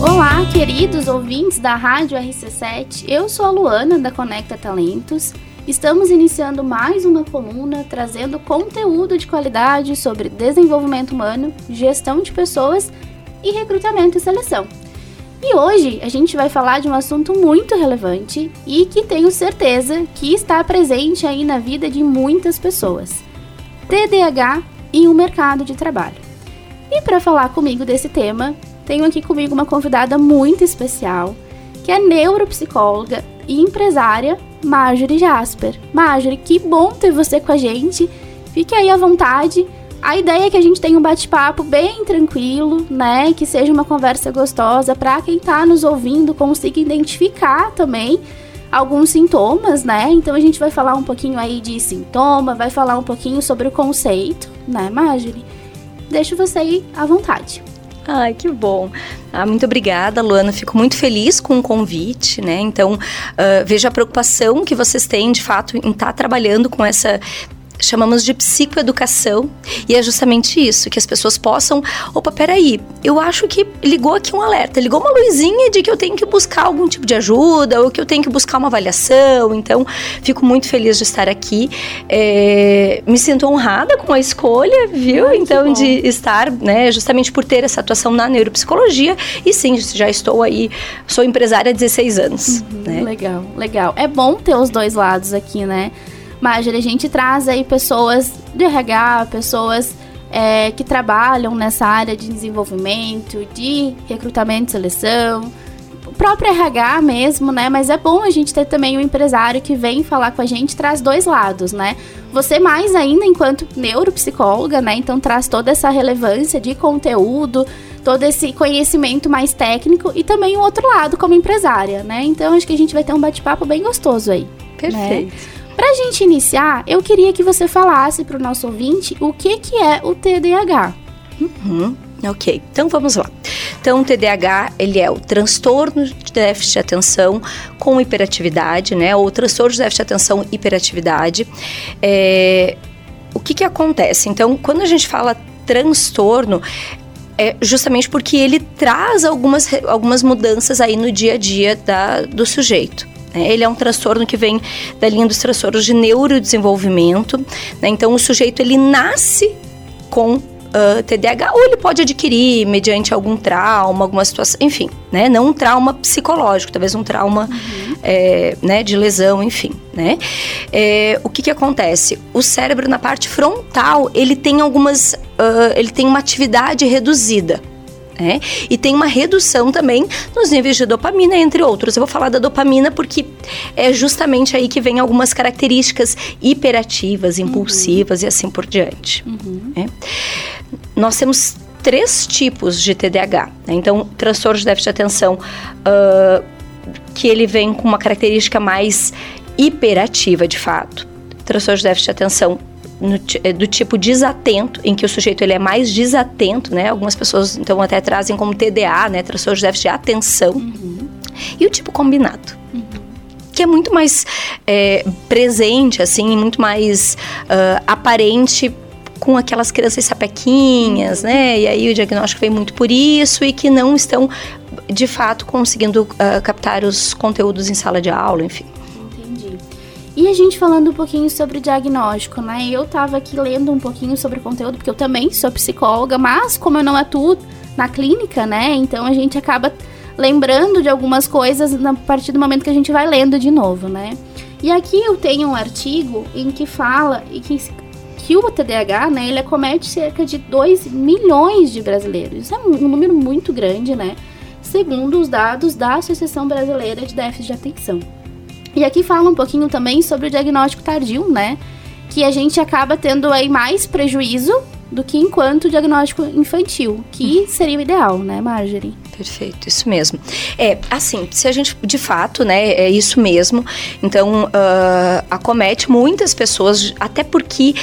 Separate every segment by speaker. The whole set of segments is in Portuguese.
Speaker 1: Olá, queridos ouvintes da Rádio RC7. Eu sou a Luana da Conecta Talentos. Estamos iniciando mais uma coluna trazendo conteúdo de qualidade sobre desenvolvimento humano, gestão de pessoas e recrutamento e seleção. E hoje a gente vai falar de um assunto muito relevante e que tenho certeza que está presente aí na vida de muitas pessoas: TDAH e o mercado de trabalho. E para falar comigo desse tema, tenho aqui comigo uma convidada muito especial, que é neuropsicóloga e empresária Marjorie Jasper. Marjorie, que bom ter você com a gente. Fique aí à vontade. A ideia é que a gente tenha um bate-papo bem tranquilo, né? Que seja uma conversa gostosa para quem está nos ouvindo consiga identificar também alguns sintomas, né? Então a gente vai falar um pouquinho aí de sintoma, vai falar um pouquinho sobre o conceito, né, Marjorie? Deixo você aí à vontade.
Speaker 2: Ai, que bom. Ah, muito obrigada, Luana. Fico muito feliz com o convite, né? Então, uh, vejo a preocupação que vocês têm, de fato, em estar tá trabalhando com essa chamamos de psicoeducação, e é justamente isso, que as pessoas possam, opa, peraí, eu acho que ligou aqui um alerta, ligou uma luzinha de que eu tenho que buscar algum tipo de ajuda, ou que eu tenho que buscar uma avaliação, então fico muito feliz de estar aqui, é, me sinto honrada com a escolha, viu, Ai, então de estar, né, justamente por ter essa atuação na neuropsicologia, e sim, já estou aí, sou empresária há 16 anos.
Speaker 1: Uhum, né? Legal, legal. É bom ter os dois lados aqui, né? Marjorie, a gente traz aí pessoas de RH, pessoas é, que trabalham nessa área de desenvolvimento, de recrutamento e seleção, o próprio RH mesmo, né? Mas é bom a gente ter também um empresário que vem falar com a gente, traz dois lados, né? Você mais ainda enquanto neuropsicóloga, né? Então traz toda essa relevância de conteúdo, todo esse conhecimento mais técnico e também o outro lado como empresária, né? Então acho que a gente vai ter um bate-papo bem gostoso aí. Né?
Speaker 2: Perfeito.
Speaker 1: Né? Para a gente iniciar, eu queria que você falasse para o nosso ouvinte o que, que é o TDAH.
Speaker 2: Uhum. Ok, então vamos lá. Então, o TDAH, ele é o transtorno de déficit de atenção com hiperatividade, né? Ou transtorno de déficit de atenção e hiperatividade. É... O que que acontece? Então, quando a gente fala transtorno, é justamente porque ele traz algumas, algumas mudanças aí no dia a dia da, do sujeito. Né? Ele é um transtorno que vem da linha dos transtornos de neurodesenvolvimento. Né? Então, o sujeito ele nasce com Uh, TDAH ou ele pode adquirir mediante algum trauma, alguma situação, enfim, né? Não um trauma psicológico, talvez um trauma uhum. é, né, de lesão, enfim, né? É, o que que acontece? O cérebro na parte frontal, ele tem algumas, uh, ele tem uma atividade reduzida, né? E tem uma redução também nos níveis de dopamina, entre outros. Eu vou falar da dopamina porque é justamente aí que vem algumas características hiperativas, uhum. impulsivas uhum. e assim por diante. Uhum. Né? Nós temos três tipos de TDAH. Né? Então, transtorno de déficit de atenção, uh, que ele vem com uma característica mais hiperativa, de fato. Transtorno de déficit de atenção no, é, do tipo desatento, em que o sujeito ele é mais desatento, né? Algumas pessoas então até trazem como TDA, né? Transtorno de déficit de atenção. Uhum. E o tipo combinado. Uhum. Que é muito mais é, presente, assim, muito mais uh, aparente com aquelas crianças sapequinhas, né? E aí o diagnóstico vem muito por isso e que não estão, de fato, conseguindo uh, captar os conteúdos em sala de aula, enfim.
Speaker 1: E a gente falando um pouquinho sobre diagnóstico, né? Eu tava aqui lendo um pouquinho sobre o conteúdo, porque eu também sou psicóloga, mas como eu não atuo na clínica, né? Então a gente acaba lembrando de algumas coisas a partir do momento que a gente vai lendo de novo, né? E aqui eu tenho um artigo em que fala que, que o TDAH, né, ele acomete cerca de 2 milhões de brasileiros. Isso é um número muito grande, né? Segundo os dados da Associação Brasileira de Déficit de Atenção. E aqui fala um pouquinho também sobre o diagnóstico tardio, né? Que a gente acaba tendo aí mais prejuízo do que enquanto diagnóstico infantil, que seria o ideal, né, Marjorie?
Speaker 2: Perfeito, isso mesmo. É, assim, se a gente, de fato, né, é isso mesmo. Então, uh, acomete muitas pessoas, até porque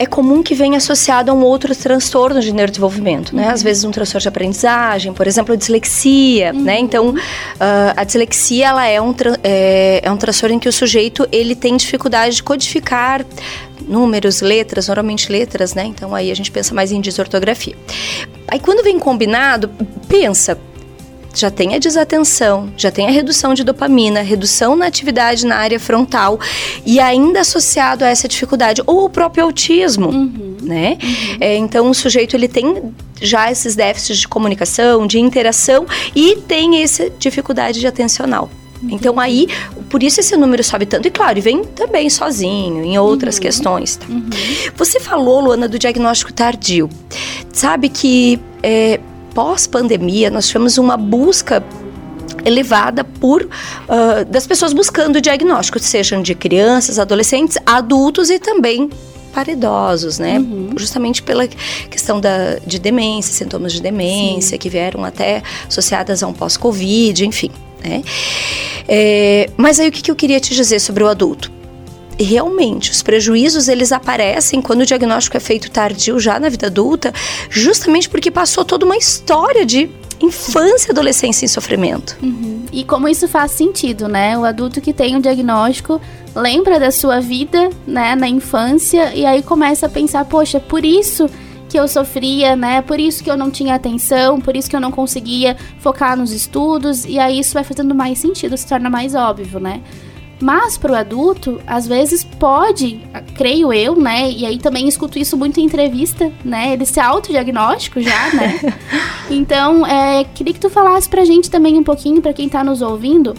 Speaker 2: é comum que venha associado a um outro transtorno de neurodesenvolvimento, né? Uhum. Às vezes um transtorno de aprendizagem, por exemplo, a dislexia, uhum. né? Então, uh, a dislexia, ela é um, é, é um transtorno em que o sujeito, ele tem dificuldade de codificar números, letras, normalmente letras, né? Então, aí a gente pensa mais em desortografia. Aí, quando vem combinado, pensa, já tem a desatenção, já tem a redução de dopamina, redução na atividade na área frontal e ainda associado a essa dificuldade ou o próprio autismo, uhum. né? Uhum. É, então o sujeito ele tem já esses déficits de comunicação, de interação e tem essa dificuldade de atencional. Então aí, por isso esse número sobe tanto. E claro, vem também sozinho, em outras uhum. questões. Tá? Uhum. Você falou, Luana, do diagnóstico tardio. Sabe que é, pós-pandemia nós tivemos uma busca elevada por uh, das pessoas buscando diagnóstico, sejam de crianças, adolescentes, adultos e também para idosos, né? Uhum. Justamente pela questão da, de demência, sintomas de demência Sim. que vieram até associadas a um pós-Covid, enfim. Né? É, mas aí o que, que eu queria te dizer sobre o adulto? Realmente os prejuízos eles aparecem quando o diagnóstico é feito tardio já na vida adulta, justamente porque passou toda uma história de infância e adolescência em sofrimento.
Speaker 1: Uhum. E como isso faz sentido, né? O adulto que tem um diagnóstico lembra da sua vida, né, na infância e aí começa a pensar, poxa, por isso que eu sofria, né? Por isso que eu não tinha atenção, por isso que eu não conseguia focar nos estudos, e aí isso vai fazendo mais sentido, se torna mais óbvio, né? Mas para o adulto, às vezes pode, creio eu, né? E aí também escuto isso muito em entrevista, né? Ele se autodiagnóstico já, né? então, é, queria que tu falasse pra gente também um pouquinho, para quem tá nos ouvindo,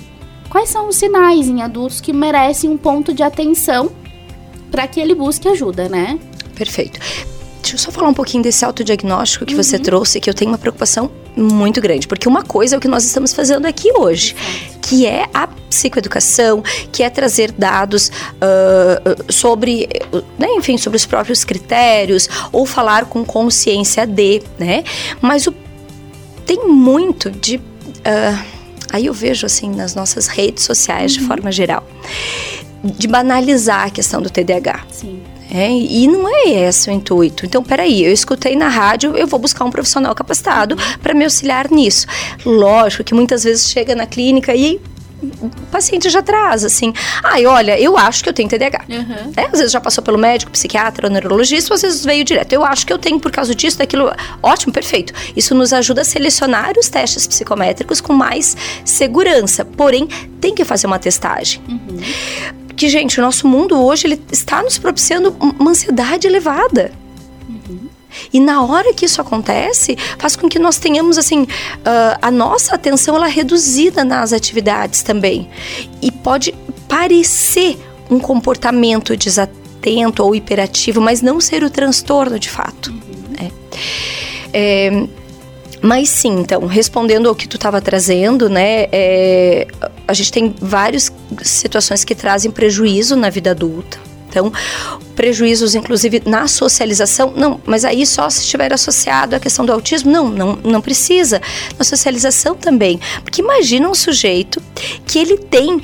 Speaker 1: quais são os sinais em adultos que merecem um ponto de atenção para que ele busque ajuda, né?
Speaker 2: Perfeito. Deixa eu só falar um pouquinho desse autodiagnóstico que uhum. você trouxe, que eu tenho uma preocupação muito grande, porque uma coisa é o que nós estamos fazendo aqui hoje, que é a psicoeducação, que é trazer dados uh, sobre, né, enfim, sobre os próprios critérios, ou falar com consciência de, né? Mas o, tem muito de. Uh, aí eu vejo assim nas nossas redes sociais, uhum. de forma geral, de banalizar a questão do TDAH. Sim. É, e não é esse o intuito. Então, peraí, eu escutei na rádio, eu vou buscar um profissional capacitado para me auxiliar nisso. Lógico que muitas vezes chega na clínica e o paciente já traz, assim, ai, olha, eu acho que eu tenho TDAH. Uhum. É, às vezes já passou pelo médico, psiquiatra, neurologista, às vezes veio direto. Eu acho que eu tenho por causa disso, daquilo. Ótimo, perfeito. Isso nos ajuda a selecionar os testes psicométricos com mais segurança. Porém, tem que fazer uma testagem. Uhum que, gente, o nosso mundo hoje ele está nos propiciando uma ansiedade elevada. E na hora que isso acontece, faz com que nós tenhamos assim uh, a nossa atenção ela reduzida nas atividades também. E pode parecer um comportamento desatento ou hiperativo, mas não ser o transtorno de fato. Uhum. É. É, mas sim, então, respondendo ao que tu estava trazendo, né, é, a gente tem várias situações que trazem prejuízo na vida adulta. Então, prejuízos, inclusive, na socialização, não, mas aí só se estiver associado à questão do autismo, não, não, não precisa. Na socialização também. Porque imagina um sujeito que ele tem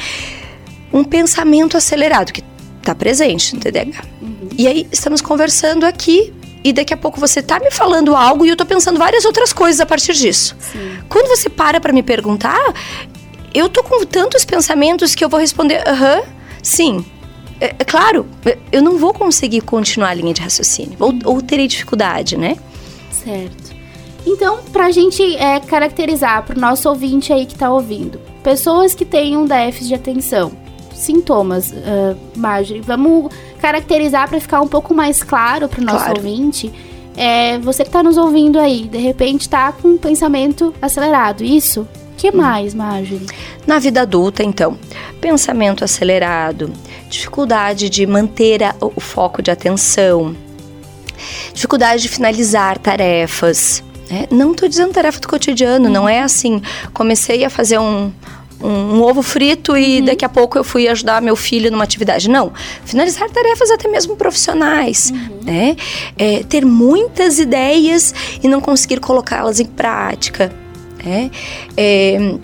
Speaker 2: um pensamento acelerado, que está presente no TDAH. Uhum. E aí, estamos conversando aqui, e daqui a pouco você tá me falando algo e eu tô pensando várias outras coisas a partir disso. Sim. Quando você para para me perguntar, eu tô com tantos pensamentos que eu vou responder, aham, uh -huh, sim. É, é, claro, eu não vou conseguir continuar a linha de raciocínio, ou, ou terei dificuldade, né?
Speaker 1: Certo. Então, pra gente é, caracterizar pro nosso ouvinte aí que tá ouvindo, pessoas que têm um déficit de atenção, sintomas, uh, Marjorie, vamos caracterizar para ficar um pouco mais claro para o nosso claro. ouvinte. É, você que está nos ouvindo aí, de repente está com um pensamento acelerado, isso? O que mais, Marjorie?
Speaker 2: Na vida adulta, então, pensamento acelerado, dificuldade de manter a, o foco de atenção, dificuldade de finalizar tarefas. Né? Não estou dizendo tarefa do cotidiano, não é assim. Comecei a fazer um, um, um ovo frito e uhum. daqui a pouco eu fui ajudar meu filho numa atividade. Não. Finalizar tarefas até mesmo profissionais. Uhum. Né? É, ter muitas ideias e não conseguir colocá-las em prática. Né? É,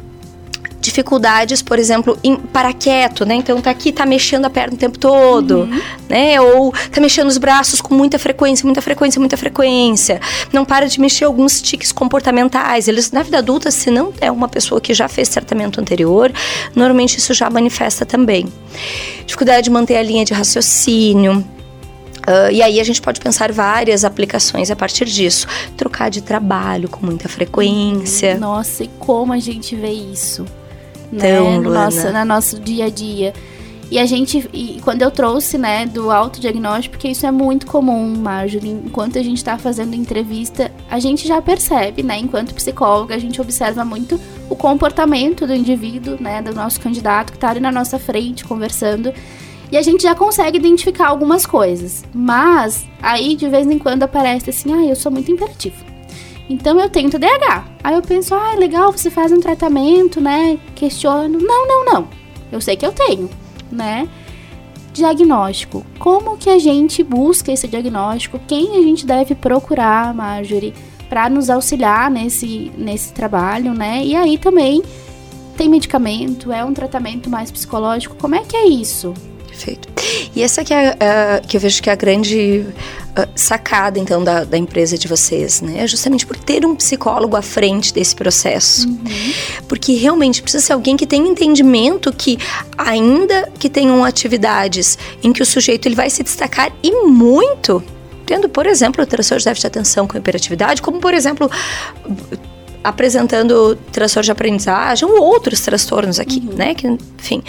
Speaker 2: dificuldades, por exemplo, em parar quieto, né? Então tá aqui, tá mexendo a perna o tempo todo, uhum. né? Ou tá mexendo os braços com muita frequência, muita frequência, muita frequência. Não para de mexer alguns tiques comportamentais. Eles, na vida adulta, se não é uma pessoa que já fez tratamento anterior, normalmente isso já manifesta também. Dificuldade de manter a linha de raciocínio, Uh, e aí a gente pode pensar várias aplicações a partir disso. Trocar de trabalho com muita frequência.
Speaker 1: Nossa, e como a gente vê isso? Então, né? no, nosso, no nosso dia a dia. E a gente, e quando eu trouxe, né, do autodiagnóstico, porque isso é muito comum, Marjorie, enquanto a gente está fazendo entrevista, a gente já percebe, né, enquanto psicóloga, a gente observa muito o comportamento do indivíduo, né, do nosso candidato que está ali na nossa frente conversando. E a gente já consegue identificar algumas coisas. Mas aí de vez em quando aparece assim: "Ah, eu sou muito imperativo". Então eu tenho TDAH. Aí eu penso: "Ah, legal, você faz um tratamento, né? Questiono". Não, não, não. Eu sei que eu tenho né? Diagnóstico. Como que a gente busca esse diagnóstico? Quem a gente deve procurar, Marjorie, para nos auxiliar nesse, nesse trabalho, né? E aí também tem medicamento, é um tratamento mais psicológico. Como é que é isso?
Speaker 2: Perfeito. E essa que é, que eu vejo que é a grande uh, sacada, então, da, da, empresa de vocês, né? É justamente por ter um psicólogo à frente desse processo. Uhum. Porque realmente precisa ser alguém que tenha entendimento que, ainda que tenham atividades em que o sujeito ele vai se destacar e muito, tendo, por exemplo, o transtorno de déficit de atenção com hiperatividade, como, por exemplo, apresentando transtorno de aprendizagem ou outros transtornos aqui, uhum. né? Que, enfim,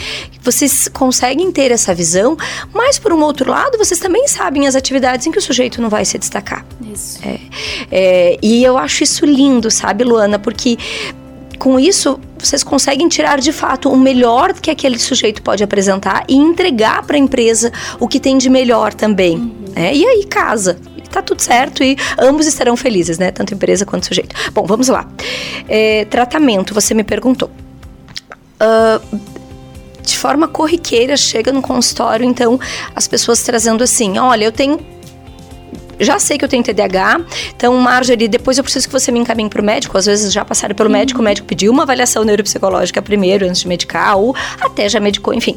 Speaker 2: vocês conseguem ter essa visão, mas por um outro lado, vocês também sabem as atividades em que o sujeito não vai se destacar.
Speaker 1: Isso.
Speaker 2: É, é, e eu acho isso lindo, sabe, Luana? Porque com isso vocês conseguem tirar de fato o melhor que aquele sujeito pode apresentar e entregar para a empresa o que tem de melhor também. Uhum. É, e aí casa tá tudo certo e ambos estarão felizes, né? Tanto empresa quanto sujeito. Bom, vamos lá. É, tratamento, você me perguntou. Uh, de forma corriqueira, chega no consultório, então, as pessoas trazendo assim: olha, eu tenho já sei que eu tenho TDAH, então, Marjorie, depois eu preciso que você me encaminhe para o médico. Às vezes já passaram pelo uhum. médico, o médico pediu uma avaliação neuropsicológica primeiro, antes de medicar, ou até já medicou, enfim.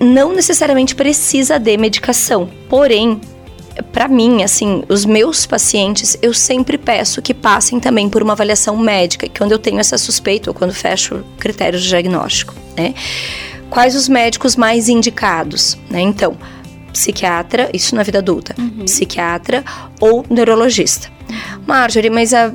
Speaker 2: Não necessariamente precisa de medicação, porém, para mim, assim, os meus pacientes, eu sempre peço que passem também por uma avaliação médica, quando eu tenho essa suspeita ou quando fecho critérios de diagnóstico, né? Quais os médicos mais indicados, né? Então, psiquiatra, isso na vida adulta, uhum. psiquiatra ou neurologista. Marjorie, mas a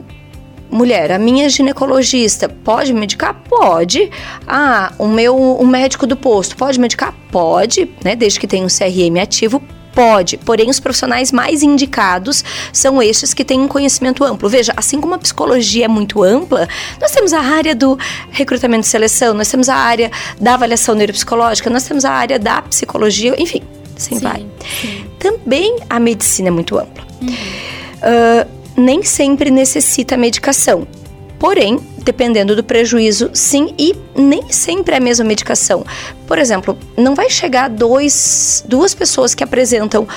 Speaker 2: mulher, a minha ginecologista pode medicar? Pode. Ah, o meu o médico do posto pode medicar? Pode, né? Desde que tenha um CRM ativo, Pode, porém os profissionais mais indicados são estes que têm um conhecimento amplo. Veja, assim como a psicologia é muito ampla, nós temos a área do recrutamento e seleção, nós temos a área da avaliação neuropsicológica, nós temos a área da psicologia, enfim, assim sim, vai. Sim. Também a medicina é muito ampla. Uhum. Uh, nem sempre necessita medicação. Porém, dependendo do prejuízo, sim, e nem sempre é a mesma medicação. Por exemplo, não vai chegar dois, duas pessoas que apresentam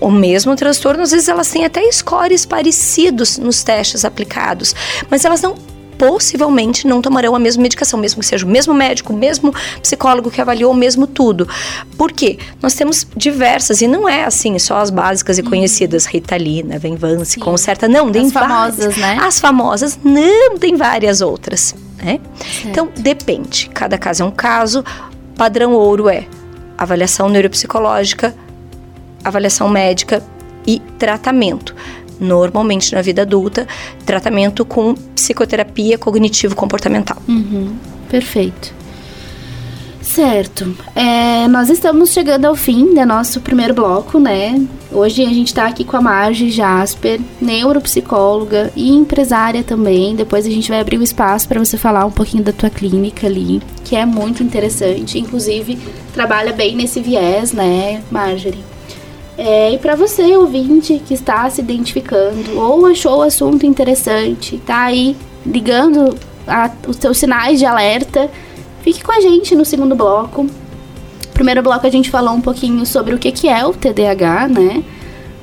Speaker 2: o mesmo transtorno, às vezes elas têm até scores parecidos nos testes aplicados, mas elas não possivelmente não tomarão a mesma medicação, mesmo que seja o mesmo médico, o mesmo psicólogo que avaliou, o mesmo tudo. Por quê? Nós temos diversas, e não é assim, só as básicas e uhum. conhecidas, Ritalina, Venvance, Concerta, não, tem
Speaker 1: as famosas, né?
Speaker 2: As famosas, não, tem várias outras, né? Então, depende, cada caso é um caso, padrão ouro é avaliação neuropsicológica, avaliação médica e tratamento normalmente na vida adulta, tratamento com psicoterapia cognitivo-comportamental.
Speaker 1: Uhum, perfeito. Certo. É, nós estamos chegando ao fim do nosso primeiro bloco, né? Hoje a gente está aqui com a Marge Jasper, neuropsicóloga e empresária também. Depois a gente vai abrir o espaço para você falar um pouquinho da tua clínica ali, que é muito interessante. Inclusive, trabalha bem nesse viés, né, Marjorie? É, e para você, ouvinte, que está se identificando ou achou o assunto interessante, tá aí ligando a, os seus sinais de alerta, fique com a gente no segundo bloco. Primeiro bloco a gente falou um pouquinho sobre o que, que é o TDAH, né?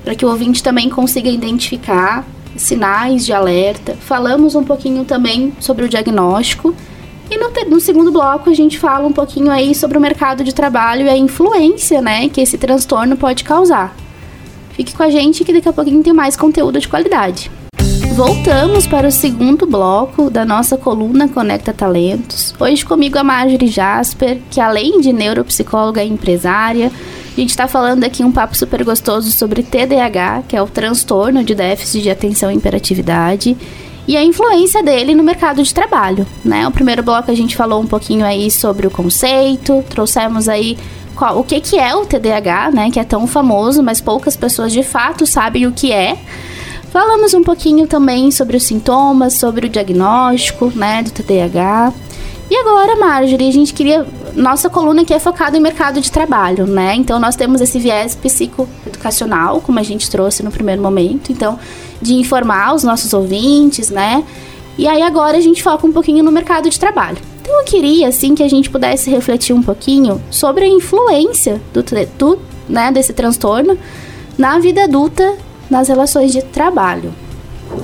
Speaker 1: Para que o ouvinte também consiga identificar sinais de alerta. Falamos um pouquinho também sobre o diagnóstico e no, no, segundo bloco a gente fala um pouquinho aí sobre o mercado de trabalho e a influência, né, que esse transtorno pode causar. Fique com a gente que daqui a pouquinho tem mais conteúdo de qualidade. Voltamos para o segundo bloco da nossa coluna Conecta Talentos. Hoje comigo a Marjorie Jasper, que além de neuropsicóloga e empresária, A gente está falando aqui um papo super gostoso sobre TDAH, que é o transtorno de déficit de atenção e hiperatividade, e a influência dele no mercado de trabalho, né? O primeiro bloco a gente falou um pouquinho aí sobre o conceito, trouxemos aí qual, o que, que é o TDAH, né? Que é tão famoso, mas poucas pessoas de fato sabem o que é. Falamos um pouquinho também sobre os sintomas, sobre o diagnóstico, né, do TDAH. E agora, Marjorie, a gente queria. Nossa coluna aqui é focada em mercado de trabalho, né? Então, nós temos esse viés psicoeducacional, como a gente trouxe no primeiro momento. Então, de informar os nossos ouvintes, né? E aí, agora a gente foca um pouquinho no mercado de trabalho. Então, eu queria, assim, que a gente pudesse refletir um pouquinho sobre a influência do, do né, desse transtorno na vida adulta, nas relações de trabalho.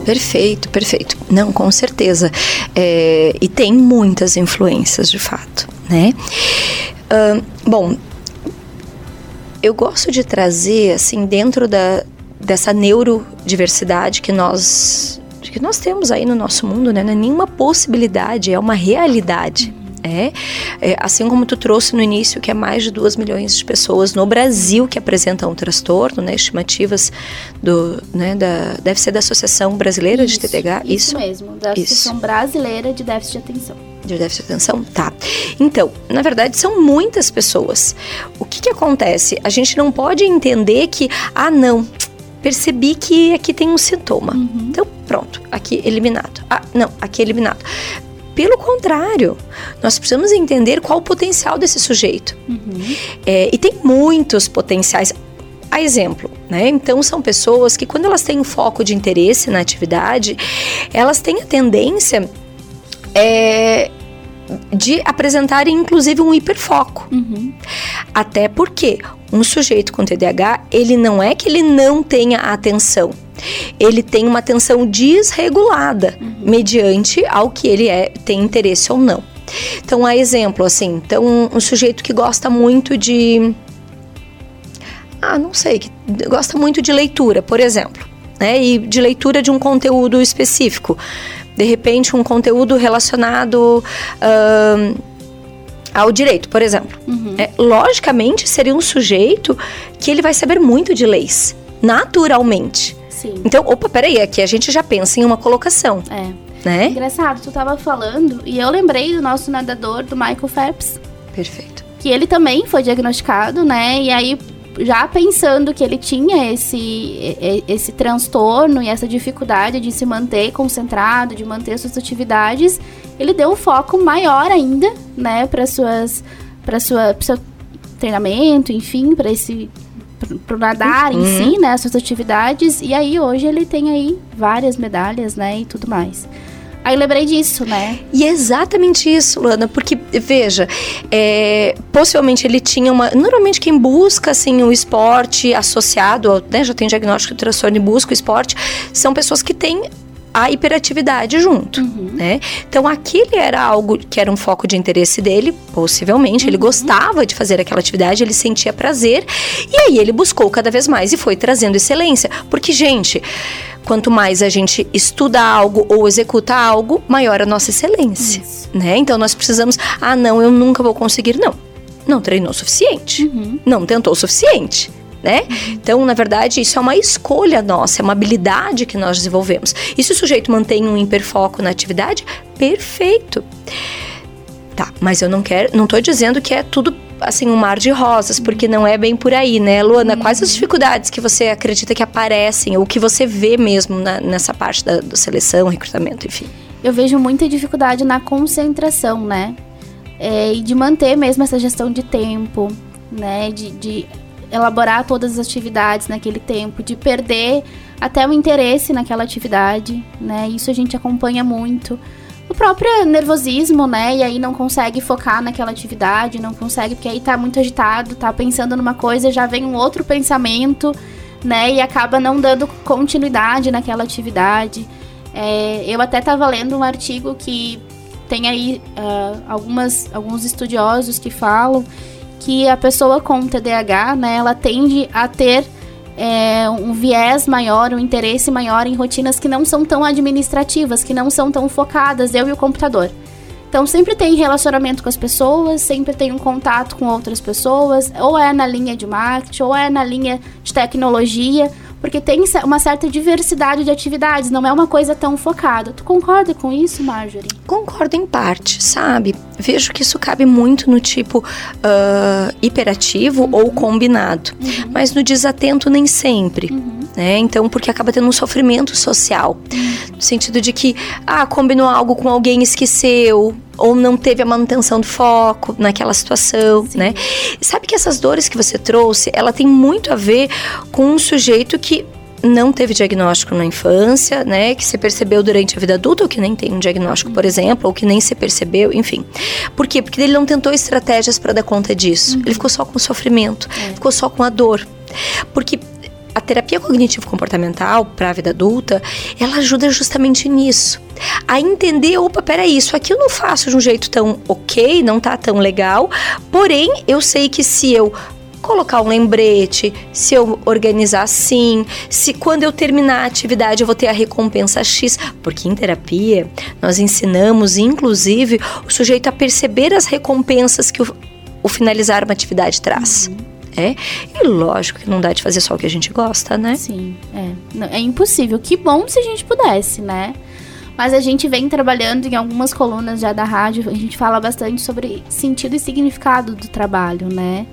Speaker 2: Perfeito, perfeito. Não, com certeza. É, e tem muitas influências, de fato, né? Uh, bom, eu gosto de trazer, assim, dentro da, dessa neurodiversidade que nós que nós temos aí no nosso mundo, né? Não é nenhuma possibilidade, é uma realidade. É, é, assim como tu trouxe no início que é mais de 2 milhões de pessoas no Brasil que apresentam um transtorno, né, estimativas do, né, da, deve ser da Associação Brasileira
Speaker 1: isso,
Speaker 2: de TDAH,
Speaker 1: isso? Isso mesmo, da Associação isso. Brasileira de Déficit de Atenção.
Speaker 2: De déficit de atenção? Tá. Então, na verdade, são muitas pessoas. O que que acontece? A gente não pode entender que, ah, não, percebi que aqui tem um sintoma. Uhum. Então, pronto, aqui eliminado. Ah, não, aqui eliminado. Pelo contrário, nós precisamos entender qual o potencial desse sujeito. Uhum. É, e tem muitos potenciais. A exemplo, né? Então são pessoas que quando elas têm um foco de interesse na atividade, elas têm a tendência é, de apresentarem inclusive um hiperfoco. Uhum. Até porque um sujeito com TDAH, ele não é que ele não tenha atenção ele tem uma atenção desregulada uhum. mediante ao que ele é, tem interesse ou não. Então, há exemplo, assim, então um, um sujeito que gosta muito de ah, não sei, que gosta muito de leitura, por exemplo, né? E de leitura de um conteúdo específico. De repente, um conteúdo relacionado uh, ao direito, por exemplo. Uhum. É, logicamente, seria um sujeito que ele vai saber muito de leis, naturalmente. Sim. Então, opa, peraí, aqui a gente já pensa em uma colocação. É. Né?
Speaker 1: Engraçado, tu tava falando e eu lembrei do nosso nadador, do Michael Phelps.
Speaker 2: Perfeito.
Speaker 1: Que ele também foi diagnosticado, né? E aí, já pensando que ele tinha esse, esse transtorno e essa dificuldade de se manter concentrado, de manter suas atividades, ele deu um foco maior ainda, né, para suas para sua seu treinamento, enfim, para esse pro nadar uhum. em si, né, as suas atividades. E aí hoje ele tem aí várias medalhas, né, e tudo mais. Aí eu lembrei disso, né?
Speaker 2: E é exatamente isso, Luana, porque, veja, é, possivelmente ele tinha uma. Normalmente quem busca assim, o esporte associado, né, já tem diagnóstico de transtorno e busca o esporte, são pessoas que têm a hiperatividade junto, uhum. né? Então aquele era algo que era um foco de interesse dele, possivelmente, uhum. ele gostava de fazer aquela atividade, ele sentia prazer, e aí ele buscou cada vez mais e foi trazendo excelência, porque gente, quanto mais a gente estuda algo ou executa algo, maior a nossa excelência, Isso. né? Então nós precisamos, ah, não, eu nunca vou conseguir, não. Não treinou o suficiente, uhum. não tentou o suficiente né? Então, na verdade, isso é uma escolha nossa, é uma habilidade que nós desenvolvemos. E se o sujeito mantém um hiperfoco na atividade, perfeito. Tá, mas eu não quero, não tô dizendo que é tudo assim um mar de rosas, porque não é bem por aí, né, Luana? Quais as dificuldades que você acredita que aparecem ou que você vê mesmo na, nessa parte da, seleção, recrutamento, enfim?
Speaker 1: Eu vejo muita dificuldade na concentração, né? É, e de manter mesmo essa gestão de tempo, né? De, de elaborar todas as atividades naquele tempo, de perder até o interesse naquela atividade, né? Isso a gente acompanha muito. O próprio nervosismo, né? E aí não consegue focar naquela atividade, não consegue, porque aí tá muito agitado, tá pensando numa coisa, já vem um outro pensamento, né? E acaba não dando continuidade naquela atividade. É, eu até tava lendo um artigo que tem aí uh, algumas, alguns estudiosos que falam que a pessoa com TDAH, né, ela tende a ter é, um viés maior, um interesse maior em rotinas que não são tão administrativas, que não são tão focadas, eu e o computador. Então sempre tem relacionamento com as pessoas, sempre tem um contato com outras pessoas, ou é na linha de marketing, ou é na linha de tecnologia, porque tem uma certa diversidade de atividades, não é uma coisa tão focada. Tu concorda com isso, Marjorie?
Speaker 2: Concordo em parte, sabe? Vejo que isso cabe muito no tipo uh, hiperativo uhum. ou combinado, uhum. mas no desatento nem sempre. Uhum. Né? Então, porque acaba tendo um sofrimento social, no sentido de que, ah, combinou algo com alguém, esqueceu, ou não teve a manutenção do foco naquela situação, Sim. né? Sabe que essas dores que você trouxe, ela tem muito a ver com um sujeito que não teve diagnóstico na infância, né, que se percebeu durante a vida adulta, ou que nem tem um diagnóstico, por exemplo, ou que nem se percebeu, enfim. Por quê? Porque ele não tentou estratégias para dar conta disso. Uhum. Ele ficou só com o sofrimento, é. ficou só com a dor. Porque a terapia cognitivo-comportamental para a vida adulta, ela ajuda justamente nisso. A entender, opa, peraí, isso aqui eu não faço de um jeito tão ok, não tá tão legal, porém eu sei que se eu colocar um lembrete, se eu organizar assim, se quando eu terminar a atividade eu vou ter a recompensa X, porque em terapia nós ensinamos inclusive o sujeito a perceber as recompensas que o, o finalizar uma atividade traz. Uhum. É, e lógico que não dá de fazer só o que a gente gosta, né?
Speaker 1: Sim, é. É impossível. Que bom se a gente pudesse, né? Mas a gente vem trabalhando em algumas colunas já da rádio, a gente fala bastante sobre sentido e significado do trabalho, né?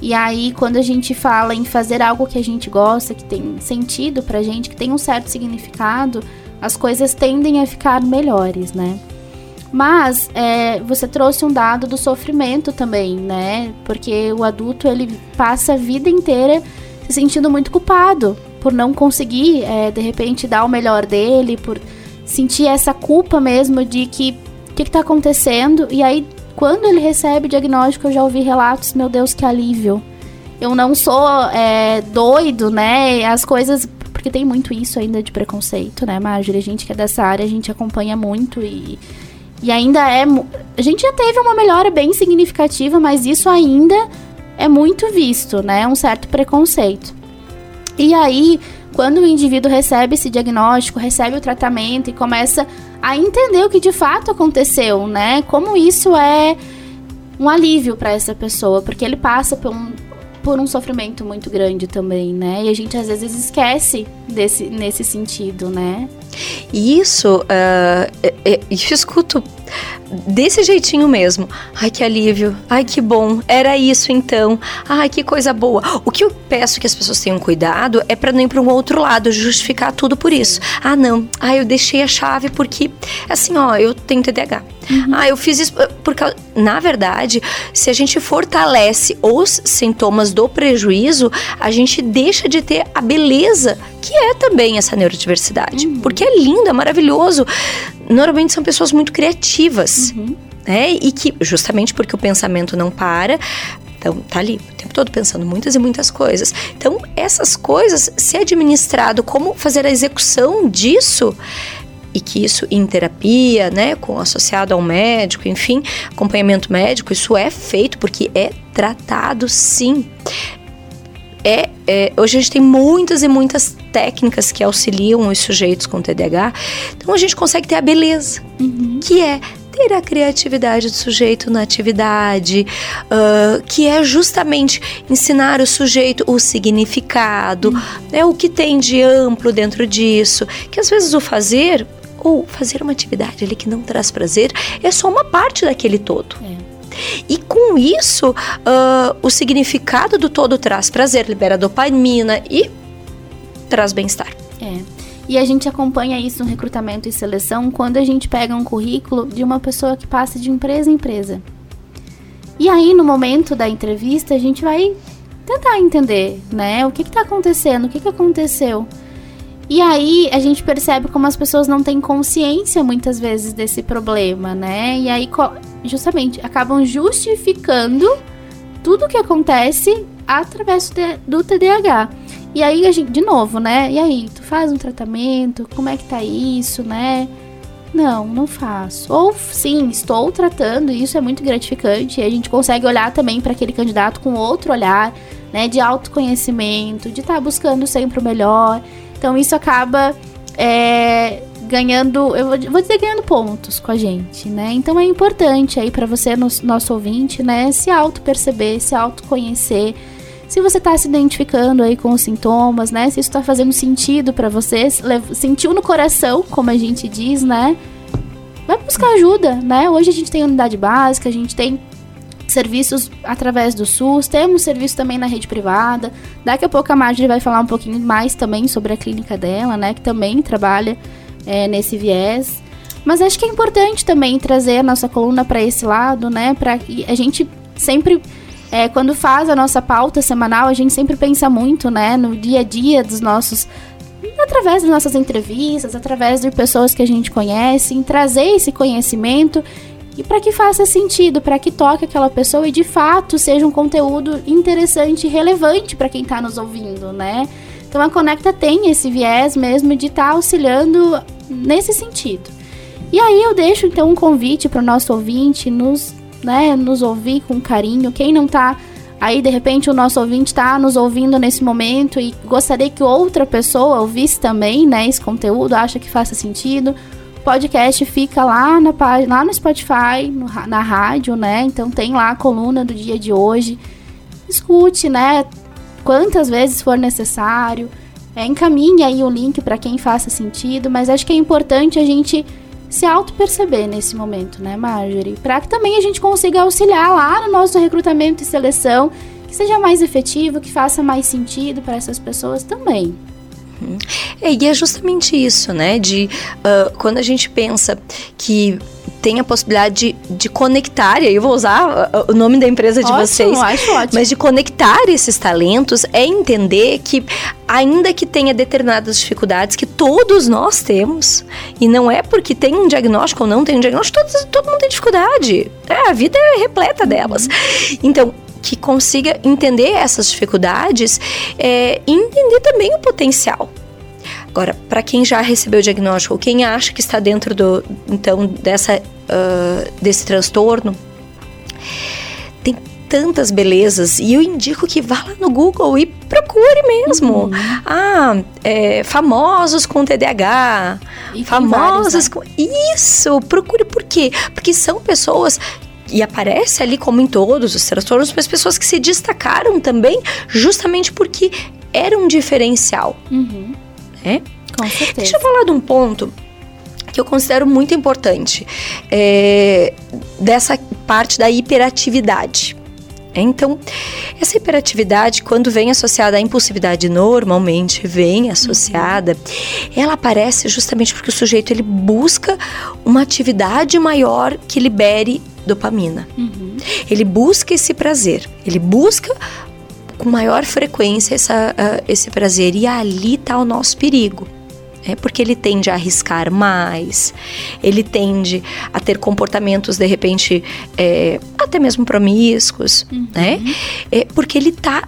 Speaker 1: E aí, quando a gente fala em fazer algo que a gente gosta, que tem sentido pra gente, que tem um certo significado, as coisas tendem a ficar melhores, né? Mas é, você trouxe um dado do sofrimento também, né? Porque o adulto ele passa a vida inteira se sentindo muito culpado por não conseguir, é, de repente, dar o melhor dele, por sentir essa culpa mesmo de que o que está acontecendo. E aí, quando ele recebe o diagnóstico, eu já ouvi relatos, meu Deus, que alívio. Eu não sou é, doido, né? As coisas. Porque tem muito isso ainda de preconceito, né, Marjorie? A gente que é dessa área, a gente acompanha muito e e ainda é. A gente já teve uma melhora bem significativa, mas isso ainda é muito visto, né? Um certo preconceito. E aí, quando o indivíduo recebe esse diagnóstico, recebe o tratamento e começa a entender o que de fato aconteceu, né? Como isso é um alívio para essa pessoa, porque ele passa por um, por um sofrimento muito grande também, né? E a gente às vezes esquece desse, nesse sentido, né?
Speaker 2: E isso, uh, eu escuto desse jeitinho mesmo. Ai, que alívio. Ai, que bom. Era isso então. Ai, que coisa boa. O que eu peço que as pessoas tenham cuidado é para não ir para um outro lado, justificar tudo por isso. Ah, não. Ah, eu deixei a chave porque assim, ó, eu tenho TDAH. Uhum. Ah, eu fiz isso porque na verdade, se a gente fortalece os sintomas do prejuízo, a gente deixa de ter a beleza que é também essa neurodiversidade. Uhum. Porque é lindo, é maravilhoso. Normalmente são pessoas muito criativas. Uhum. Né? E que, justamente porque o pensamento não para, então, tá ali o tempo todo pensando muitas e muitas coisas. Então, essas coisas, se administrado, como fazer a execução disso, e que isso em terapia, né, com associado ao médico, enfim, acompanhamento médico, isso é feito porque é tratado sim é, é, hoje a gente tem muitas e muitas técnicas que auxiliam os sujeitos com TDAH. Então a gente consegue ter a beleza, uhum. que é ter a criatividade do sujeito na atividade, uh, que é justamente ensinar o sujeito o significado, uhum. né, o que tem de amplo dentro disso, que às vezes o fazer ou fazer uma atividade ali que não traz prazer é só uma parte daquele todo. É. E com isso, uh, o significado do todo traz prazer, libera dopamina e traz bem-estar.
Speaker 1: É. E a gente acompanha isso no recrutamento e seleção quando a gente pega um currículo de uma pessoa que passa de empresa em empresa. E aí, no momento da entrevista, a gente vai tentar entender, né? O que está acontecendo, o que, que aconteceu. E aí a gente percebe como as pessoas não têm consciência muitas vezes desse problema, né? E aí justamente acabam justificando tudo o que acontece através do TDAH. E aí a gente, de novo, né? E aí, tu faz um tratamento? Como é que tá isso, né? Não, não faço. Ou sim, estou tratando, e isso é muito gratificante. E a gente consegue olhar também para aquele candidato com outro olhar, né? De autoconhecimento, de estar tá buscando sempre o melhor. Então isso acaba é, ganhando, eu vou dizer ganhando pontos com a gente, né? Então é importante aí para você, nosso ouvinte, né, se auto-perceber, se auto-conhecer. Se você está se identificando aí com os sintomas, né? Se isso está fazendo sentido para você, sentiu no coração, como a gente diz, né? Vai buscar ajuda, né? Hoje a gente tem unidade básica, a gente tem serviços através do SUS, temos serviço também na rede privada. Daqui a pouco a Marjorie vai falar um pouquinho mais também sobre a clínica dela, né? Que também trabalha é, nesse viés. Mas acho que é importante também trazer a nossa coluna para esse lado, né? Para a gente sempre é, quando faz a nossa pauta semanal, a gente sempre pensa muito, né, no dia a dia dos nossos através das nossas entrevistas, através de pessoas que a gente conhece, em trazer esse conhecimento e para que faça sentido, para que toque aquela pessoa e de fato seja um conteúdo interessante e relevante para quem está nos ouvindo, né? Então a Conecta tem esse viés mesmo de estar tá auxiliando nesse sentido. E aí eu deixo então um convite para o nosso ouvinte nos, né, nos ouvir com carinho. Quem não está aí de repente o nosso ouvinte está nos ouvindo nesse momento e gostaria que outra pessoa ouvisse também, né, esse conteúdo, acha que faça sentido podcast fica lá, na, lá no Spotify, no, na rádio, né? Então tem lá a coluna do dia de hoje. Escute, né? Quantas vezes for necessário. É, encaminhe aí o link para quem faça sentido, mas acho que é importante a gente se auto-perceber nesse momento, né, Marjorie? Para que também a gente consiga auxiliar lá no nosso recrutamento e seleção, que seja mais efetivo, que faça mais sentido para essas pessoas também.
Speaker 2: É, e é justamente isso, né? De uh, quando a gente pensa que tem a possibilidade de, de conectar, e aí eu vou usar uh, o nome da empresa de
Speaker 1: ótimo,
Speaker 2: vocês,
Speaker 1: acho ótimo.
Speaker 2: mas de conectar esses talentos é entender que, ainda que tenha determinadas dificuldades que todos nós temos, e não é porque tem um diagnóstico ou não tem um diagnóstico, todo, todo mundo tem dificuldade. É, a vida é repleta delas. Uhum. Então, que consiga entender essas dificuldades é, e entender também o potencial. Agora, para quem já recebeu o diagnóstico, quem acha que está dentro do, então dessa uh, desse transtorno, tem tantas belezas e eu indico que vá lá no Google e procure mesmo. Uhum. Ah, é, famosos com TDAH, e famosos né? com isso. Procure por quê? Porque são pessoas e aparece ali, como em todos os transtornos, as pessoas que se destacaram também, justamente porque era um diferencial.
Speaker 1: Uhum.
Speaker 2: Né?
Speaker 1: Com certeza.
Speaker 2: Deixa eu falar de um ponto que eu considero muito importante é, dessa parte da hiperatividade. Então, essa hiperatividade, quando vem associada à impulsividade, normalmente vem associada, uhum. ela aparece justamente porque o sujeito ele busca uma atividade maior que libere dopamina.
Speaker 1: Uhum.
Speaker 2: Ele busca esse prazer, ele busca com maior frequência essa, uh, esse prazer e ali está o nosso perigo. É porque ele tende a arriscar mais, ele tende a ter comportamentos de repente é, até mesmo promíscuos, uhum. né? É porque ele está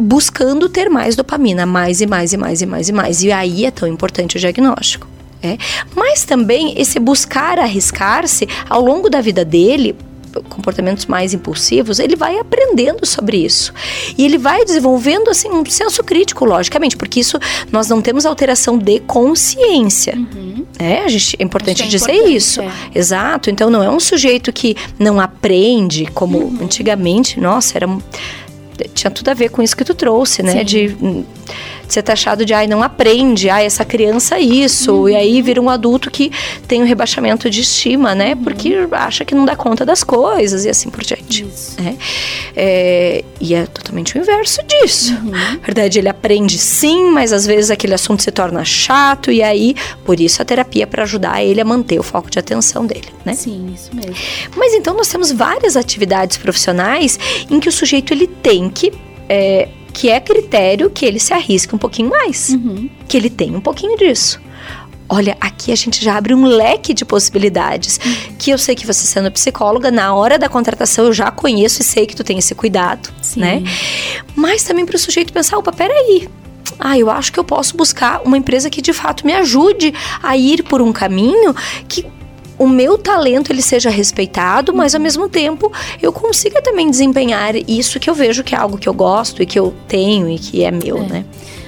Speaker 2: buscando ter mais dopamina, mais e mais e mais e mais e mais. E aí é tão importante o diagnóstico. É. Mas também esse buscar arriscar-se ao longo da vida dele comportamentos mais impulsivos, ele vai aprendendo sobre isso. E ele vai desenvolvendo assim um senso crítico, logicamente, porque isso nós não temos alteração de consciência.
Speaker 1: Uhum.
Speaker 2: É, a gente, é importante
Speaker 1: é
Speaker 2: dizer
Speaker 1: importante,
Speaker 2: isso.
Speaker 1: É.
Speaker 2: Exato. Então não é um sujeito que não aprende como uhum. antigamente, nossa, era tinha tudo a ver com isso que tu trouxe, né? Sim. De ser taxado de, ai, não aprende, ai, essa criança isso. Uhum. E aí vira um adulto que tem um rebaixamento de estima, né? Uhum. Porque acha que não dá conta das coisas e assim por diante. Né? É, e é totalmente o inverso disso.
Speaker 1: Uhum. Na
Speaker 2: verdade, ele aprende sim, mas às vezes aquele assunto se torna chato e aí, por isso a terapia é para ajudar ele a manter o foco de atenção dele, né?
Speaker 1: Sim, isso mesmo.
Speaker 2: Mas então nós temos várias atividades profissionais em que o sujeito ele tem que é, que é critério que ele se arrisque um pouquinho mais,
Speaker 1: uhum.
Speaker 2: que ele tem um pouquinho disso. Olha, aqui a gente já abre um leque de possibilidades. Uhum. Que eu sei que você sendo psicóloga, na hora da contratação eu já conheço e sei que tu tem esse cuidado,
Speaker 1: Sim.
Speaker 2: né? Mas também para o sujeito pensar, opa, peraí. Ah, eu acho que eu posso buscar uma empresa que de fato me ajude a ir por um caminho que o meu talento ele seja respeitado, mas ao mesmo tempo eu consiga também desempenhar isso que eu vejo que é algo que eu gosto e que eu tenho e que é meu, é. né?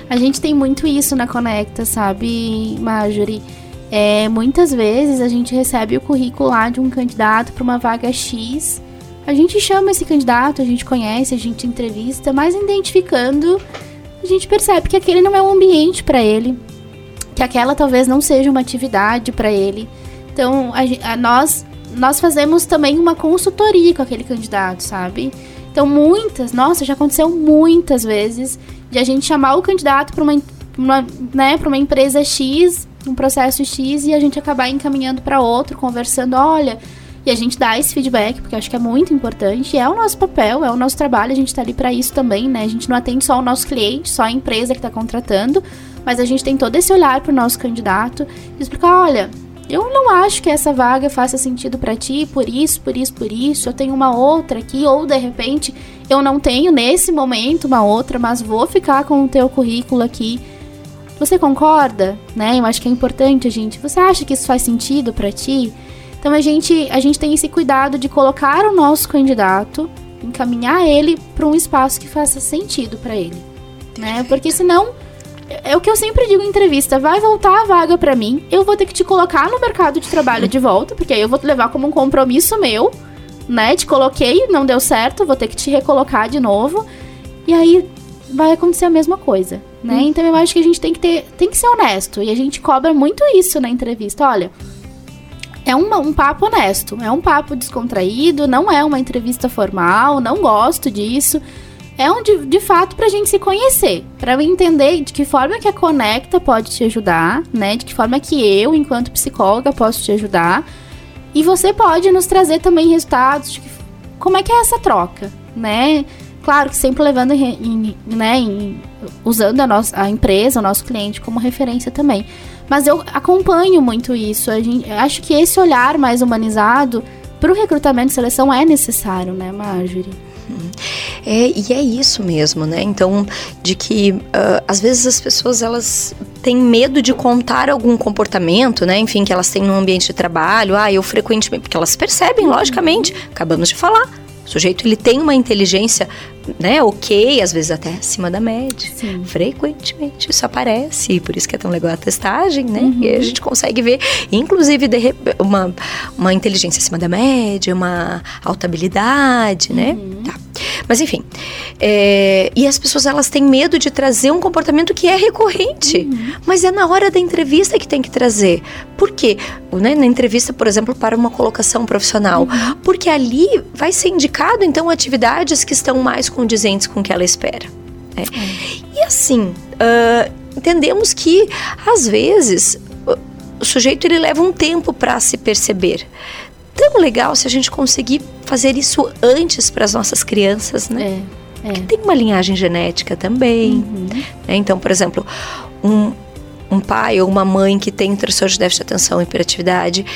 Speaker 1: A gente tem muito isso na Conecta, sabe, Marjorie? É, muitas vezes a gente recebe o currículo lá de um candidato para uma vaga X. A gente chama esse candidato, a gente conhece, a gente entrevista, mas identificando, a gente percebe que aquele não é um ambiente para ele, que aquela talvez não seja uma atividade para ele. Então, a, a, nós nós fazemos também uma consultoria com aquele candidato, sabe? Então, muitas, nossa, já aconteceu muitas vezes de a gente chamar o candidato para uma, uma, né, uma empresa X um processo X e a gente acabar encaminhando para outro, conversando, olha, e a gente dá esse feedback, porque eu acho que é muito importante, é o nosso papel, é o nosso trabalho, a gente tá ali para isso também, né? A gente não atende só o nosso cliente, só a empresa que tá contratando, mas a gente tem todo esse olhar pro nosso candidato e explicar, olha, eu não acho que essa vaga faça sentido para ti, por isso, por isso, por isso. Eu tenho uma outra aqui, ou de repente eu não tenho nesse momento uma outra, mas vou ficar com o teu currículo aqui você concorda? Né? Eu acho que é importante a gente. Você acha que isso faz sentido para ti? Então a gente, a gente tem esse cuidado de colocar o nosso candidato, encaminhar ele para um espaço que faça sentido para ele, né? Porque senão é o que eu sempre digo em entrevista, vai voltar a vaga para mim, eu vou ter que te colocar no mercado de trabalho de volta, porque aí eu vou te levar como um compromisso meu, né? Te coloquei, não deu certo, vou ter que te recolocar de novo. E aí vai acontecer a mesma coisa, né? Hum. Então eu acho que a gente tem que ter, tem que ser honesto e a gente cobra muito isso na entrevista. Olha, é um, um papo honesto, é um papo descontraído, não é uma entrevista formal, não gosto disso. É um de, fato pra gente se conhecer, para eu entender de que forma que a Conecta pode te ajudar, né? De que forma que eu, enquanto psicóloga, posso te ajudar. E você pode nos trazer também resultados de que, como é que é essa troca, né? Claro que sempre levando em, em, né, em, usando a, nossa, a empresa, o nosso cliente como referência também. Mas eu acompanho muito isso. A gente, acho que esse olhar mais humanizado para o recrutamento e seleção é necessário, né, Marjorie?
Speaker 2: É, e é isso mesmo, né? Então, de que uh, às vezes as pessoas elas têm medo de contar algum comportamento, né? Enfim, que elas têm no ambiente de trabalho. Ah, eu frequentemente. Porque elas percebem, logicamente. Acabamos de falar o sujeito ele tem uma inteligência, né, ok, às vezes até acima da média. Sim. Frequentemente isso aparece, por isso que é tão legal a testagem, né? Uhum. E a gente consegue ver, inclusive, uma, uma inteligência acima da média, uma alta habilidade, né? Uhum. Tá. Mas enfim, é, e as pessoas elas têm medo de trazer um comportamento que é recorrente, uhum. mas é na hora da entrevista que tem que trazer. Por quê? Né, na entrevista, por exemplo, para uma colocação profissional, uhum. porque ali vai ser indicado então atividades que estão mais condizentes com o que ela espera. Né? E assim, uh, entendemos que às vezes o sujeito ele leva um tempo para se perceber tão legal se a gente conseguir fazer isso antes para as nossas crianças, né? É, é. Que tem uma linhagem genética também. Uhum. Né? Então, por exemplo, um, um pai ou uma mãe que tem transtorno de déficit de atenção e hiperatividade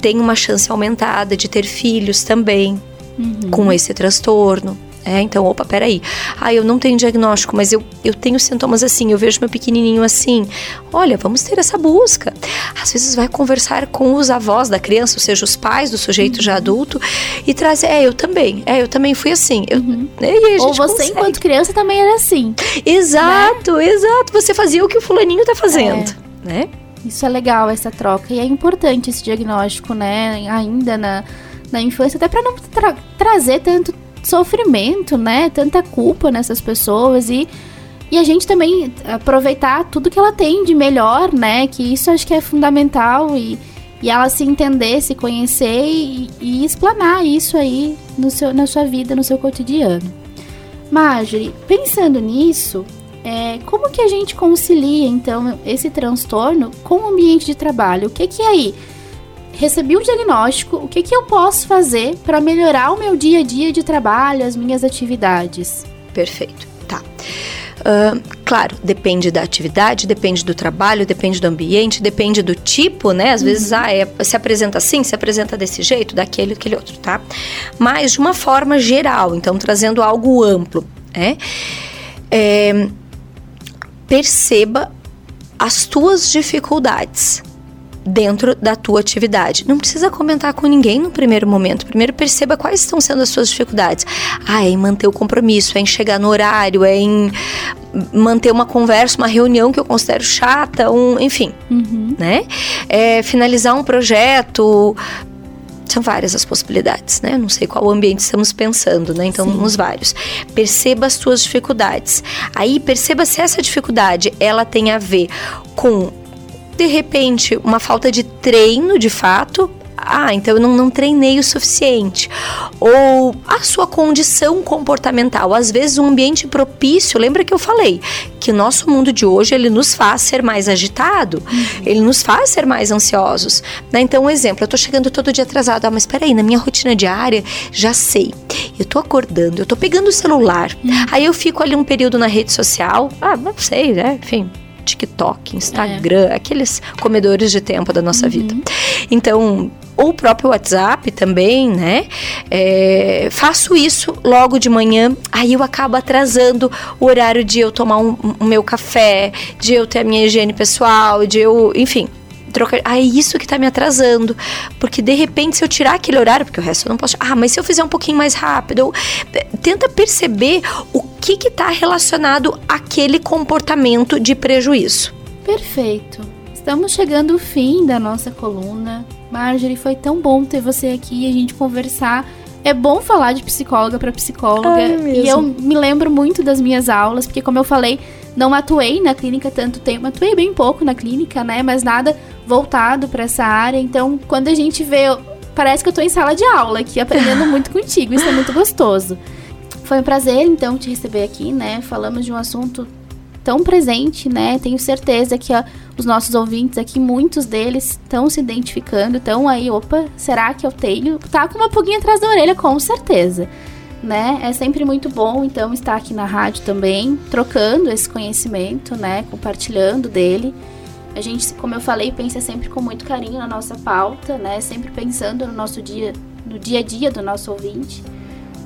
Speaker 2: tem uma chance aumentada de ter filhos também uhum. com esse transtorno. É, então, opa, peraí. Ah, eu não tenho diagnóstico, mas eu, eu tenho sintomas assim, eu vejo meu pequenininho assim. Olha, vamos ter essa busca. Às vezes vai conversar com os avós da criança, ou seja, os pais do sujeito uhum. já adulto, e traz, é, eu também, é, eu também fui assim. Eu,
Speaker 1: uhum. né, ou você, consegue. enquanto criança, também era assim.
Speaker 2: Exato, né? exato. Você fazia o que o fulaninho tá fazendo, é. né?
Speaker 1: Isso é legal, essa troca. E é importante esse diagnóstico, né? Ainda na, na infância, até para não tra trazer tanto sofrimento, né? Tanta culpa nessas pessoas e e a gente também aproveitar tudo que ela tem de melhor, né? Que isso acho que é fundamental e, e ela se entender, se conhecer e, e explanar isso aí no seu, na sua vida, no seu cotidiano. Marjorie, pensando nisso, é, como que a gente concilia então esse transtorno com o ambiente de trabalho? O que que é aí? Recebi o diagnóstico, o que, que eu posso fazer para melhorar o meu dia a dia de trabalho, as minhas atividades?
Speaker 2: Perfeito, tá. Uh, claro, depende da atividade, depende do trabalho, depende do ambiente, depende do tipo, né? Às uhum. vezes ah, é, se apresenta assim, se apresenta desse jeito, daquele, aquele outro, tá? Mas de uma forma geral, então trazendo algo amplo, né? É, perceba as tuas dificuldades dentro da tua atividade. Não precisa comentar com ninguém no primeiro momento. Primeiro perceba quais estão sendo as suas dificuldades. Ah, é em manter o compromisso, é em chegar no horário, é em manter uma conversa, uma reunião que eu considero chata, um, enfim, uhum. né? É finalizar um projeto, são várias as possibilidades, né? Não sei qual ambiente estamos pensando, né? Então, Sim. nos vários. Perceba as suas dificuldades. Aí, perceba se essa dificuldade ela tem a ver com de repente, uma falta de treino de fato, ah, então eu não, não treinei o suficiente. Ou a sua condição comportamental. Às vezes, um ambiente propício, lembra que eu falei que o nosso mundo de hoje ele nos faz ser mais agitado, uhum. ele nos faz ser mais ansiosos. Né? Então, um exemplo, eu tô chegando todo dia atrasado. Ah, mas peraí, na minha rotina diária, já sei. Eu tô acordando, eu tô pegando o celular. Uhum. Aí eu fico ali um período na rede social. Ah, não sei, né? Enfim, TikTok, Instagram, é. aqueles comedores de tempo da nossa uhum. vida. Então, ou o próprio WhatsApp também, né? É, faço isso logo de manhã, aí eu acabo atrasando o horário de eu tomar o um, um meu café, de eu ter a minha higiene pessoal, de eu, enfim, trocar. Ah, é isso que tá me atrasando. Porque de repente, se eu tirar aquele horário, porque o resto eu não posso. Ah, mas se eu fizer um pouquinho mais rápido, eu... Eh, tenta perceber o que que tá relacionado àquele comportamento de prejuízo.
Speaker 1: Perfeito. Estamos chegando ao fim da nossa coluna. Marjorie, foi tão bom ter você aqui e a gente conversar. É bom falar de psicóloga para psicóloga. E eu me lembro muito das minhas aulas, porque como eu falei, não atuei na clínica tanto tempo, atuei bem pouco na clínica, né? Mas nada voltado para essa área. Então, quando a gente vê, parece que eu tô em sala de aula aqui, aprendendo muito contigo. Isso é muito gostoso. Foi um prazer, então, te receber aqui, né? Falamos de um assunto tão presente, né? Tenho certeza que ó, os nossos ouvintes aqui, muitos deles estão se identificando, estão aí, opa, será que eu tenho? Tá com uma pulguinha atrás da orelha, com certeza. Né? É sempre muito bom, então, estar aqui na rádio também, trocando esse conhecimento, né? Compartilhando dele. A gente, como eu falei, pensa sempre com muito carinho na nossa pauta, né? Sempre pensando no nosso dia, no dia a dia do nosso ouvinte.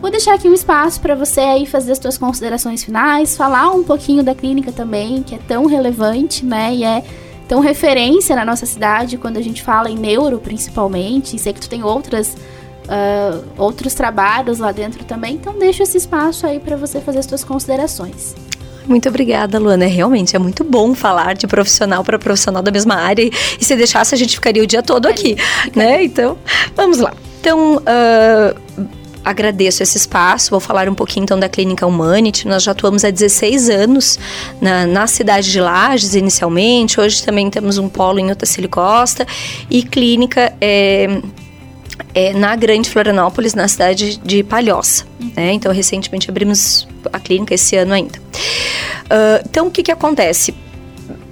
Speaker 1: Vou deixar aqui um espaço para você aí fazer as suas considerações finais, falar um pouquinho da clínica também, que é tão relevante, né? E é tão referência na nossa cidade quando a gente fala em neuro, principalmente. Sei que tu tem outras uh, outros trabalhos lá dentro também, então deixa esse espaço aí para você fazer as suas considerações.
Speaker 2: Muito obrigada, Luana. Realmente é muito bom falar de profissional para profissional da mesma área. E se deixasse, a gente ficaria o dia todo aqui, né? Então, vamos lá. Então, uh, agradeço esse espaço. Vou falar um pouquinho então da Clínica Humanity. Nós já atuamos há 16 anos na, na cidade de Lages, inicialmente. Hoje também temos um polo em Otacílio Costa e clínica é, é, na Grande Florianópolis, na cidade de Palhoça. Né? Então, recentemente abrimos a clínica esse ano ainda. Uh, então, o que, que acontece?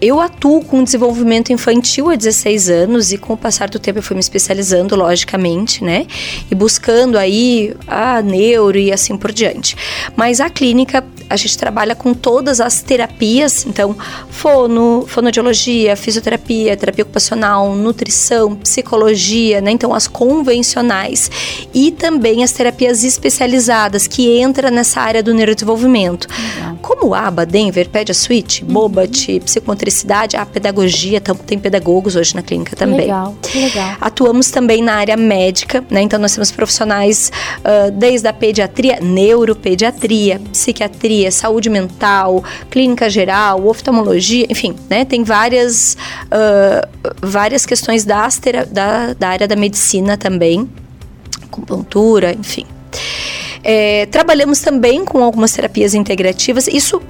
Speaker 2: Eu atuo com desenvolvimento infantil há 16 anos e com o passar do tempo eu fui me especializando, logicamente, né? E buscando aí a neuro e assim por diante. Mas a clínica, a gente trabalha com todas as terapias, então fono, fonodiologia, fisioterapia, terapia ocupacional, nutrição, psicologia, né? Então as convencionais e também as terapias especializadas que entra nessa área do neurodesenvolvimento. Legal. Como ABA, Denver, Pedia Suite, uhum. Bobat, psicomotricidade motricidade, a pedagogia, tem pedagogos hoje na clínica também.
Speaker 1: Legal, legal.
Speaker 2: Atuamos também na área médica, né? Então nós temos profissionais uh, desde a pediatria, neuropediatria, psiquiatria, saúde mental, clínica geral, oftalmologia, enfim, né? Tem várias, uh, várias questões das da, da área da medicina também, acupuntura, enfim. É, trabalhamos também com algumas terapias integrativas. Isso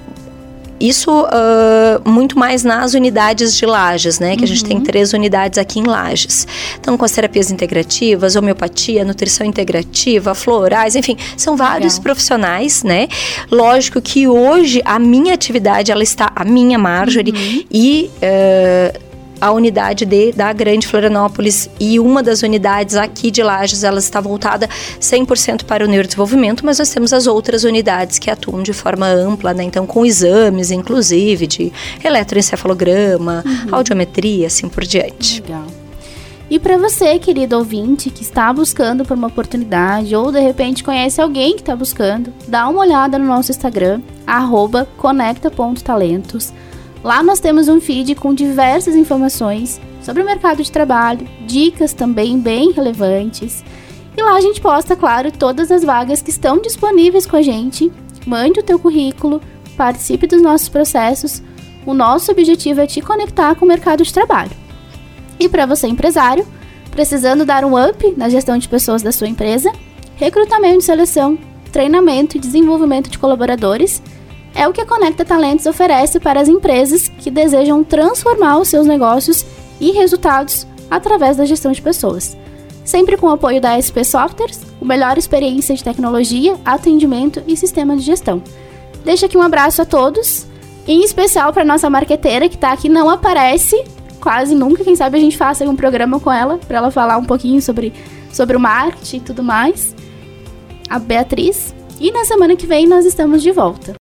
Speaker 2: isso uh, muito mais nas unidades de Lages, né? Que uhum. a gente tem uhum. três unidades aqui em Lages. Então, com as terapias integrativas, homeopatia, nutrição integrativa, florais, enfim, são vários Legal. profissionais, né? Lógico que hoje a minha atividade, ela está, a minha Marjorie, uhum. e... Uh, a unidade de, da Grande Florianópolis e uma das unidades aqui de Lages, ela está voltada 100% para o neurodesenvolvimento, mas nós temos as outras unidades que atuam de forma ampla, né? Então, com exames, inclusive, de eletroencefalograma, uhum. audiometria, assim por diante.
Speaker 1: Legal. E para você, querido ouvinte, que está buscando por uma oportunidade ou de repente conhece alguém que está buscando, dá uma olhada no nosso Instagram, conecta.talentos Lá nós temos um feed com diversas informações sobre o mercado de trabalho, dicas também bem relevantes. E lá a gente posta, claro, todas as vagas que estão disponíveis com a gente. Mande o teu currículo, participe dos nossos processos. O nosso objetivo é te conectar com o mercado de trabalho. E para você empresário, precisando dar um up na gestão de pessoas da sua empresa, recrutamento e seleção, treinamento e desenvolvimento de colaboradores é o que a Conecta Talentos oferece para as empresas que desejam transformar os seus negócios e resultados através da gestão de pessoas. Sempre com o apoio da SP Softwares, o melhor experiência de tecnologia, atendimento e sistema de gestão. Deixa aqui um abraço a todos, em especial para nossa marqueteira que está aqui, não aparece quase nunca. Quem sabe a gente faça um programa com ela, para ela falar um pouquinho sobre, sobre o marketing e tudo mais. A Beatriz. E na semana que vem nós estamos de volta.